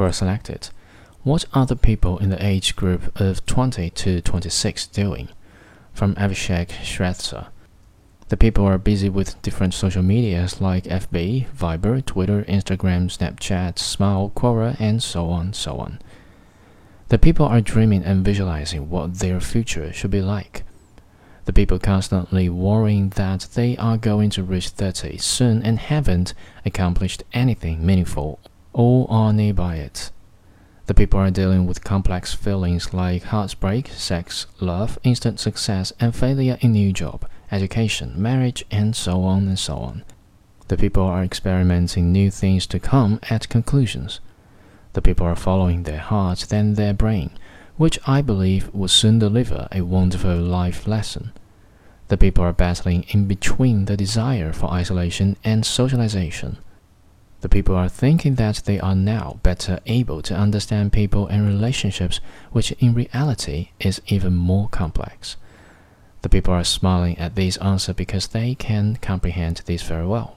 who are selected. What are the people in the age group of 20 to 26 doing? From Avishek Shrestha. The people are busy with different social medias like FB, Viber, Twitter, Instagram, Snapchat, Smile, Quora, and so on, so on. The people are dreaming and visualizing what their future should be like. The people constantly worrying that they are going to reach 30 soon and haven't accomplished anything meaningful or are nearby it. The people are dealing with complex feelings like heartbreak, sex, love, instant success, and failure in new job education, marriage, and so on and so on. The people are experimenting new things to come at conclusions. The people are following their heart than their brain, which I believe will soon deliver a wonderful life lesson. The people are battling in between the desire for isolation and socialization. The people are thinking that they are now better able to understand people and relationships, which in reality is even more complex. The people are smiling at this answer because they can comprehend this very well.